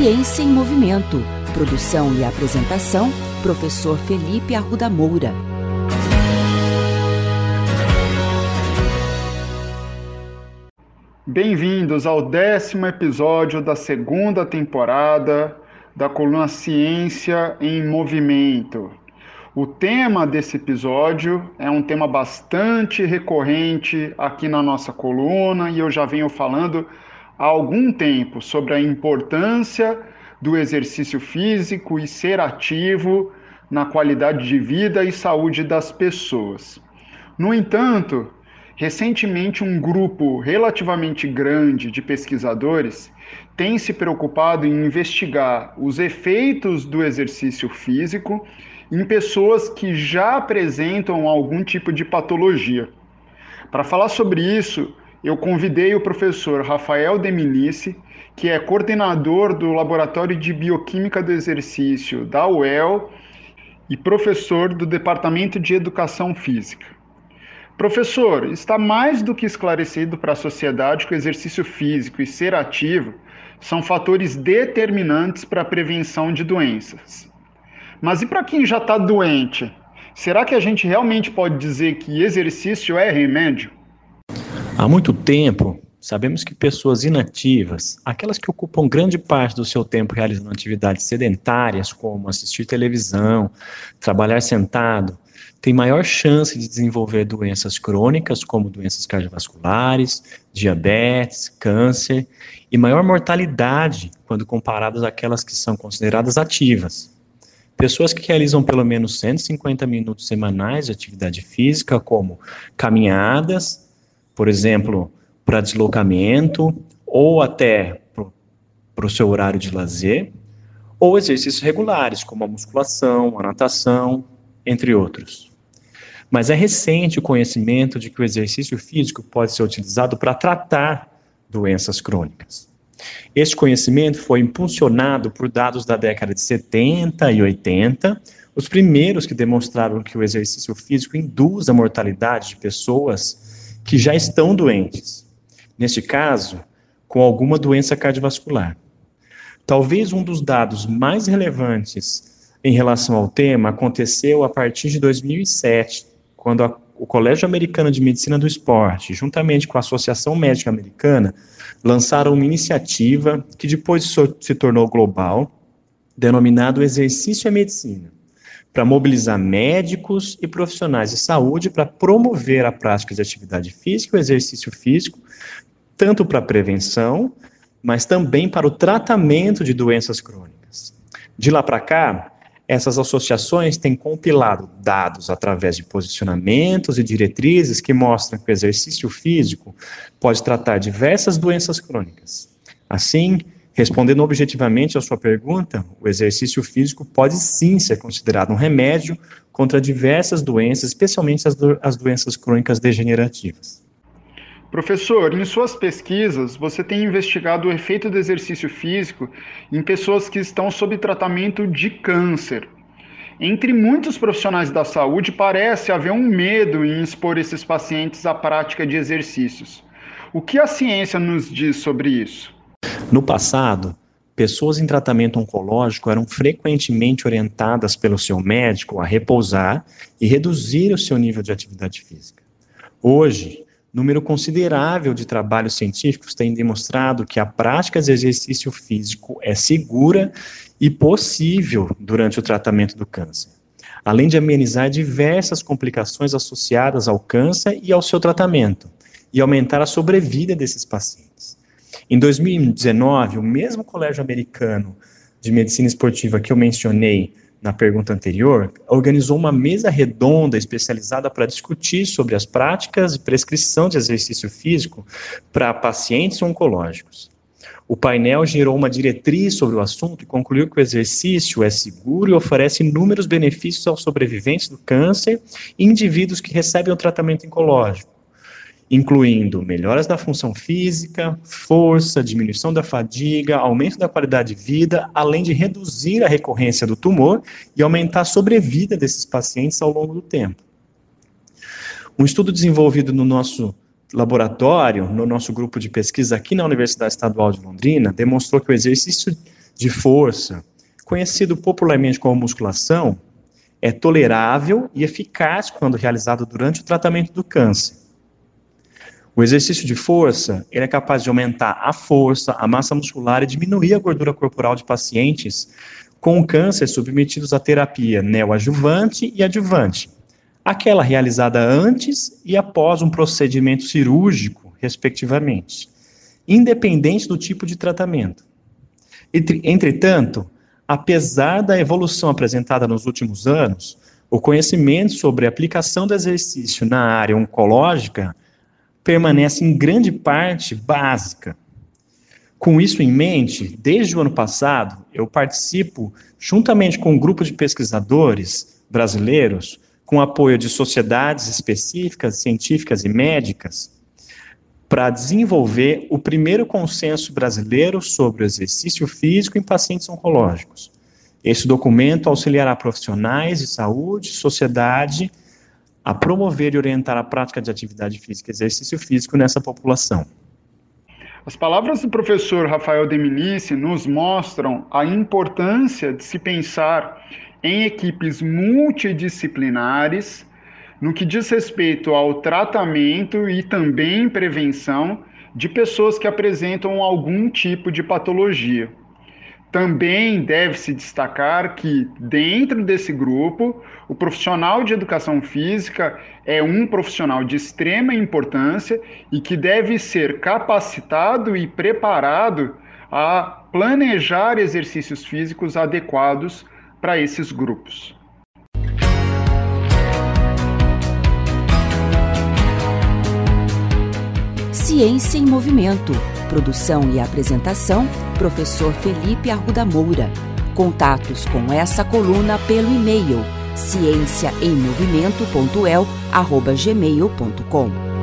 Ciência em Movimento. Produção e apresentação, professor Felipe Arruda Moura. Bem-vindos ao décimo episódio da segunda temporada da coluna Ciência em Movimento. O tema desse episódio é um tema bastante recorrente aqui na nossa coluna e eu já venho falando há algum tempo sobre a importância do exercício físico e ser ativo na qualidade de vida e saúde das pessoas. No entanto, Recentemente, um grupo relativamente grande de pesquisadores tem se preocupado em investigar os efeitos do exercício físico em pessoas que já apresentam algum tipo de patologia. Para falar sobre isso, eu convidei o professor Rafael Deminice, que é coordenador do Laboratório de Bioquímica do Exercício da UEL e professor do Departamento de Educação Física. Professor, está mais do que esclarecido para a sociedade que o exercício físico e ser ativo são fatores determinantes para a prevenção de doenças. Mas e para quem já está doente? Será que a gente realmente pode dizer que exercício é remédio? Há muito tempo, sabemos que pessoas inativas, aquelas que ocupam grande parte do seu tempo realizando atividades sedentárias, como assistir televisão, trabalhar sentado, tem maior chance de desenvolver doenças crônicas, como doenças cardiovasculares, diabetes, câncer, e maior mortalidade quando comparadas àquelas que são consideradas ativas. Pessoas que realizam pelo menos 150 minutos semanais de atividade física, como caminhadas, por exemplo, para deslocamento, ou até para o seu horário de lazer, ou exercícios regulares, como a musculação, a natação, entre outros. Mas é recente o conhecimento de que o exercício físico pode ser utilizado para tratar doenças crônicas. Este conhecimento foi impulsionado por dados da década de 70 e 80, os primeiros que demonstraram que o exercício físico induz a mortalidade de pessoas que já estão doentes. Neste caso, com alguma doença cardiovascular. Talvez um dos dados mais relevantes em relação ao tema aconteceu a partir de 2007, quando a, o Colégio Americano de Medicina do Esporte, juntamente com a Associação Médica Americana, lançaram uma iniciativa que depois se tornou global, denominado Exercício e Medicina, para mobilizar médicos e profissionais de saúde para promover a prática de atividade física o exercício físico, tanto para prevenção, mas também para o tratamento de doenças crônicas. De lá para cá, essas associações têm compilado dados através de posicionamentos e diretrizes que mostram que o exercício físico pode tratar diversas doenças crônicas. Assim, respondendo objetivamente à sua pergunta, o exercício físico pode sim ser considerado um remédio contra diversas doenças, especialmente as, do as doenças crônicas degenerativas. Professor, em suas pesquisas, você tem investigado o efeito do exercício físico em pessoas que estão sob tratamento de câncer. Entre muitos profissionais da saúde, parece haver um medo em expor esses pacientes à prática de exercícios. O que a ciência nos diz sobre isso? No passado, pessoas em tratamento oncológico eram frequentemente orientadas pelo seu médico a repousar e reduzir o seu nível de atividade física. Hoje, Número considerável de trabalhos científicos tem demonstrado que a prática de exercício físico é segura e possível durante o tratamento do câncer, além de amenizar diversas complicações associadas ao câncer e ao seu tratamento, e aumentar a sobrevida desses pacientes. Em 2019, o mesmo Colégio Americano de Medicina Esportiva que eu mencionei na pergunta anterior, organizou uma mesa redonda especializada para discutir sobre as práticas e prescrição de exercício físico para pacientes oncológicos. O painel gerou uma diretriz sobre o assunto e concluiu que o exercício é seguro e oferece inúmeros benefícios aos sobreviventes do câncer e indivíduos que recebem o tratamento oncológico incluindo melhoras da função física, força, diminuição da fadiga, aumento da qualidade de vida, além de reduzir a recorrência do tumor e aumentar a sobrevida desses pacientes ao longo do tempo. Um estudo desenvolvido no nosso laboratório, no nosso grupo de pesquisa aqui na Universidade Estadual de Londrina, demonstrou que o exercício de força, conhecido popularmente como musculação, é tolerável e eficaz quando realizado durante o tratamento do câncer. O exercício de força, ele é capaz de aumentar a força, a massa muscular e diminuir a gordura corporal de pacientes com câncer submetidos à terapia neoadjuvante e adjuvante, aquela realizada antes e após um procedimento cirúrgico, respectivamente, independente do tipo de tratamento. Entretanto, apesar da evolução apresentada nos últimos anos, o conhecimento sobre a aplicação do exercício na área oncológica permanece em grande parte básica. Com isso em mente, desde o ano passado, eu participo, juntamente com um grupo de pesquisadores brasileiros, com apoio de sociedades específicas, científicas e médicas, para desenvolver o primeiro consenso brasileiro sobre o exercício físico em pacientes oncológicos. Esse documento auxiliará profissionais de saúde, sociedade a promover e orientar a prática de atividade física e exercício físico nessa população. As palavras do professor Rafael Deminice nos mostram a importância de se pensar em equipes multidisciplinares no que diz respeito ao tratamento e também prevenção de pessoas que apresentam algum tipo de patologia. Também deve-se destacar que, dentro desse grupo, o profissional de educação física é um profissional de extrema importância e que deve ser capacitado e preparado a planejar exercícios físicos adequados para esses grupos. Ciência em Movimento. Produção e apresentação professor Felipe Arruda Moura. Contatos com essa coluna pelo e-mail ciênciaemmovimento.el@gmail.com.